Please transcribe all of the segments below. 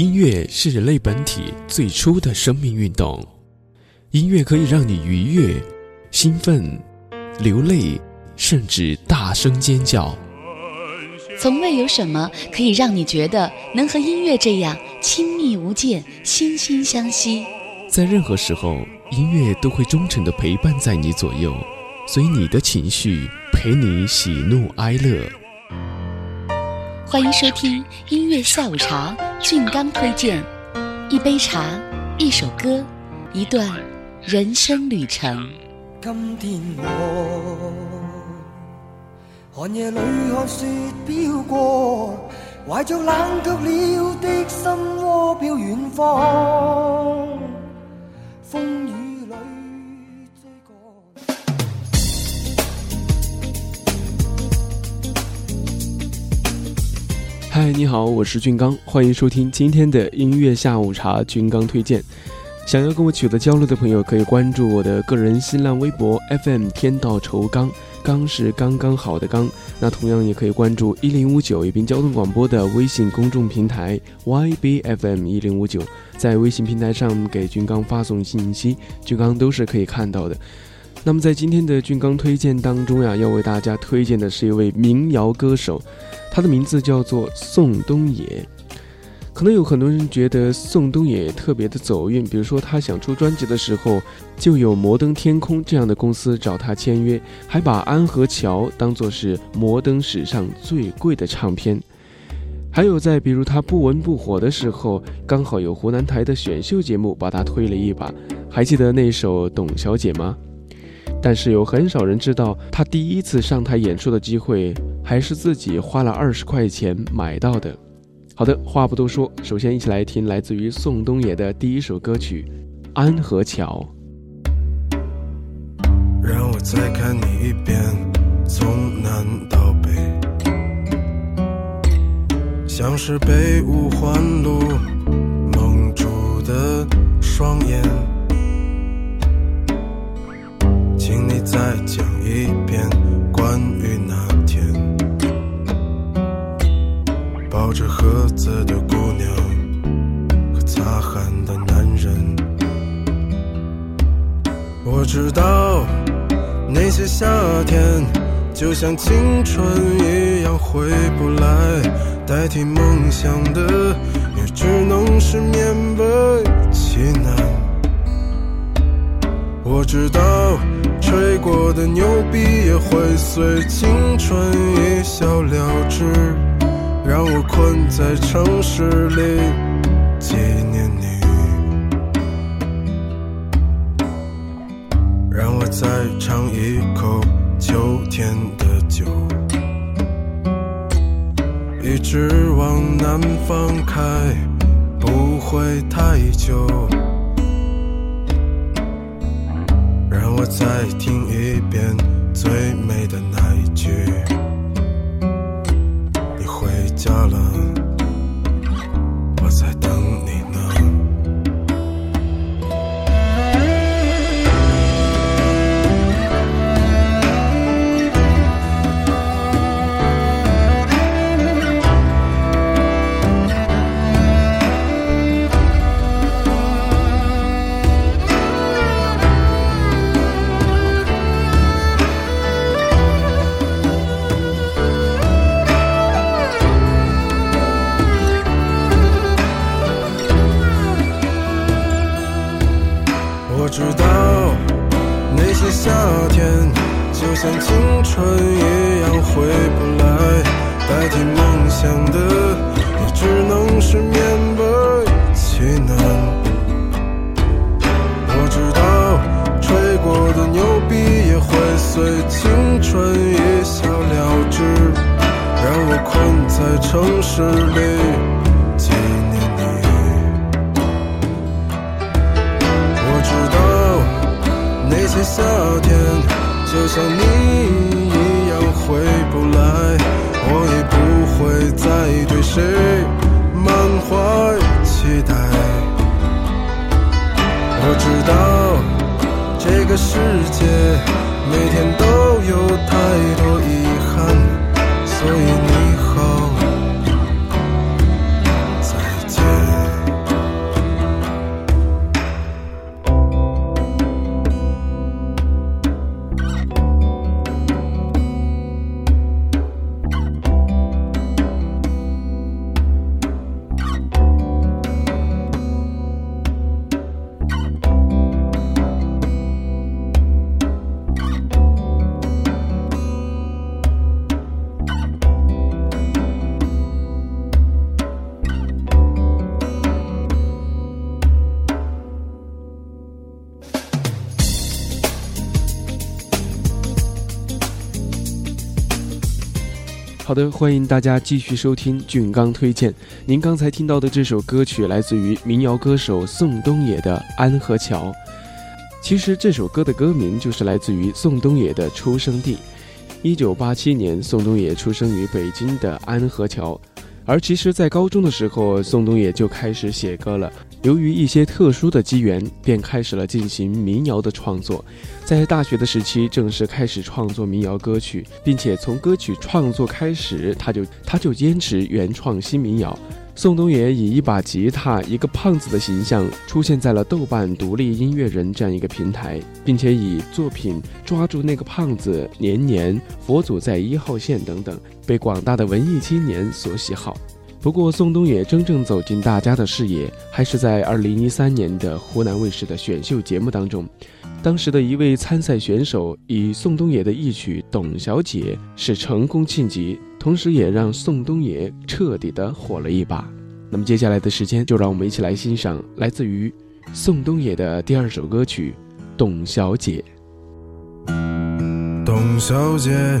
音乐是人类本体最初的生命运动，音乐可以让你愉悦、兴奋、流泪，甚至大声尖叫。从未有什么可以让你觉得能和音乐这样亲密无间、惺惺相惜。在任何时候，音乐都会忠诚地陪伴在你左右，随你的情绪，陪你喜怒哀乐。欢迎收听音乐下午茶，俊刚推荐一杯茶，一首歌，一段人生旅程。今天我寒夜里看雪飘过，怀着冷却了的心窝飘远方，风雨。嗨，你好，我是俊刚，欢迎收听今天的音乐下午茶。俊刚推荐，想要跟我取得交流的朋友，可以关注我的个人新浪微博 FM 天道酬刚，刚是刚刚好的刚。那同样也可以关注一零五九宜宾交通广播的微信公众平台 YBFM 一零五九，在微信平台上给俊刚发送信息，俊刚都是可以看到的。那么在今天的俊刚推荐当中呀，要为大家推荐的是一位民谣歌手，他的名字叫做宋冬野。可能有很多人觉得宋冬野特别的走运，比如说他想出专辑的时候，就有摩登天空这样的公司找他签约，还把安和桥当作是摩登史上最贵的唱片。还有在比如他不温不火的时候，刚好有湖南台的选秀节目把他推了一把。还记得那首《董小姐》吗？但是有很少人知道，他第一次上台演出的机会还是自己花了二十块钱买到的。好的，话不多说，首先一起来听来自于宋冬野的第一首歌曲《安河桥》。让我再看你一遍，从南到北，像是被五环路蒙住的双眼。请你再讲一遍关于抱着盒子的姑娘和擦汗的男人。我知道那些夏天就像青春一样回不来，代替梦想的也只能是勉为其难。我知道。吹过的牛逼也会随青春一笑了之，让我困在城市里纪念你，让我再尝一口秋天的酒，一直往南方开，不会太久。让我再听一遍最美的那一句，家了。个世界每天都有太好的，欢迎大家继续收听俊刚推荐。您刚才听到的这首歌曲来自于民谣歌手宋冬野的《安河桥》。其实这首歌的歌名就是来自于宋冬野的出生地。一九八七年，宋冬野出生于北京的安河桥。而其实，在高中的时候，宋冬野就开始写歌了。由于一些特殊的机缘，便开始了进行民谣的创作。在大学的时期，正式开始创作民谣歌曲，并且从歌曲创作开始，他就他就坚持原创新民谣。宋冬野以一把吉他、一个胖子的形象出现在了豆瓣独立音乐人这样一个平台，并且以作品《抓住那个胖子》《年年》《佛祖在一号线》等等，被广大的文艺青年所喜好。不过，宋冬野真正走进大家的视野，还是在2013年的湖南卫视的选秀节目当中。当时的一位参赛选手以宋冬野的一曲《董小姐》是成功晋级，同时也让宋冬野彻底的火了一把。那么接下来的时间，就让我们一起来欣赏来自于宋冬野的第二首歌曲《董小姐》。董小姐。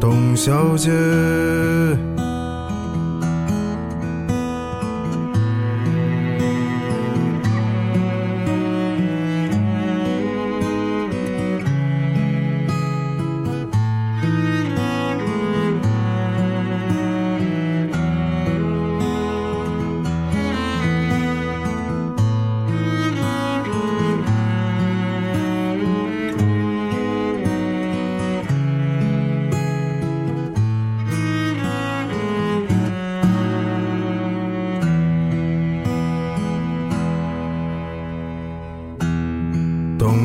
董小姐。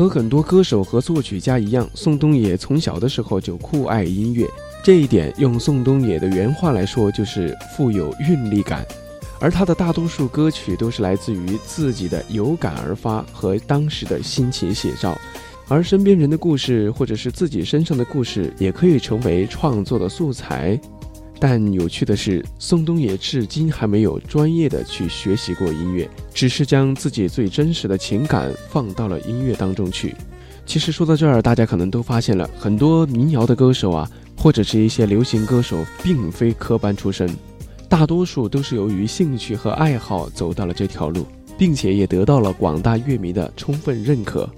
和很多歌手和作曲家一样，宋冬野从小的时候就酷爱音乐。这一点用宋冬野的原话来说，就是富有韵律感。而他的大多数歌曲都是来自于自己的有感而发和当时的心情写照。而身边人的故事，或者是自己身上的故事，也可以成为创作的素材。但有趣的是，宋冬野至今还没有专业的去学习过音乐，只是将自己最真实的情感放到了音乐当中去。其实说到这儿，大家可能都发现了很多民谣的歌手啊，或者是一些流行歌手，并非科班出身，大多数都是由于兴趣和爱好走到了这条路，并且也得到了广大乐迷的充分认可。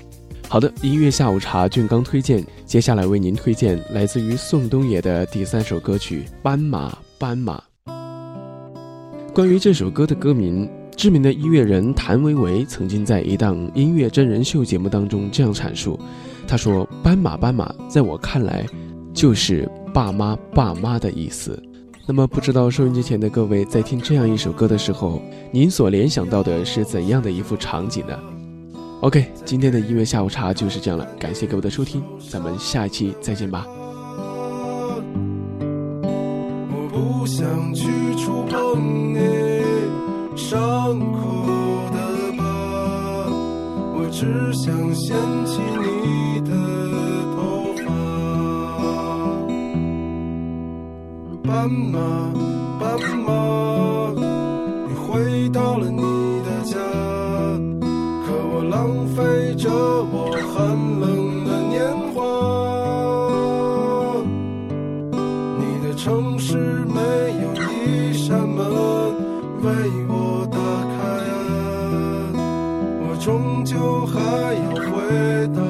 好的，音乐下午茶，俊刚推荐。接下来为您推荐来自于宋冬野的第三首歌曲《斑马斑马》。关于这首歌的歌名，知名的音乐人谭维维曾经在一档音乐真人秀节目当中这样阐述：“他说，斑马斑马，在我看来，就是爸妈爸妈的意思。”那么，不知道收音机前的各位在听这样一首歌的时候，您所联想到的是怎样的一幅场景呢？OK，今天的音乐下午茶就是这样了，感谢各位的收听，咱们下一期再见吧。我不想去触碰你伤口的疤，我只想掀起你的头发。斑马，斑马，你回到了你。浪费着我寒冷的年华，你的城市没有一扇门为我打开，我终究还要回到。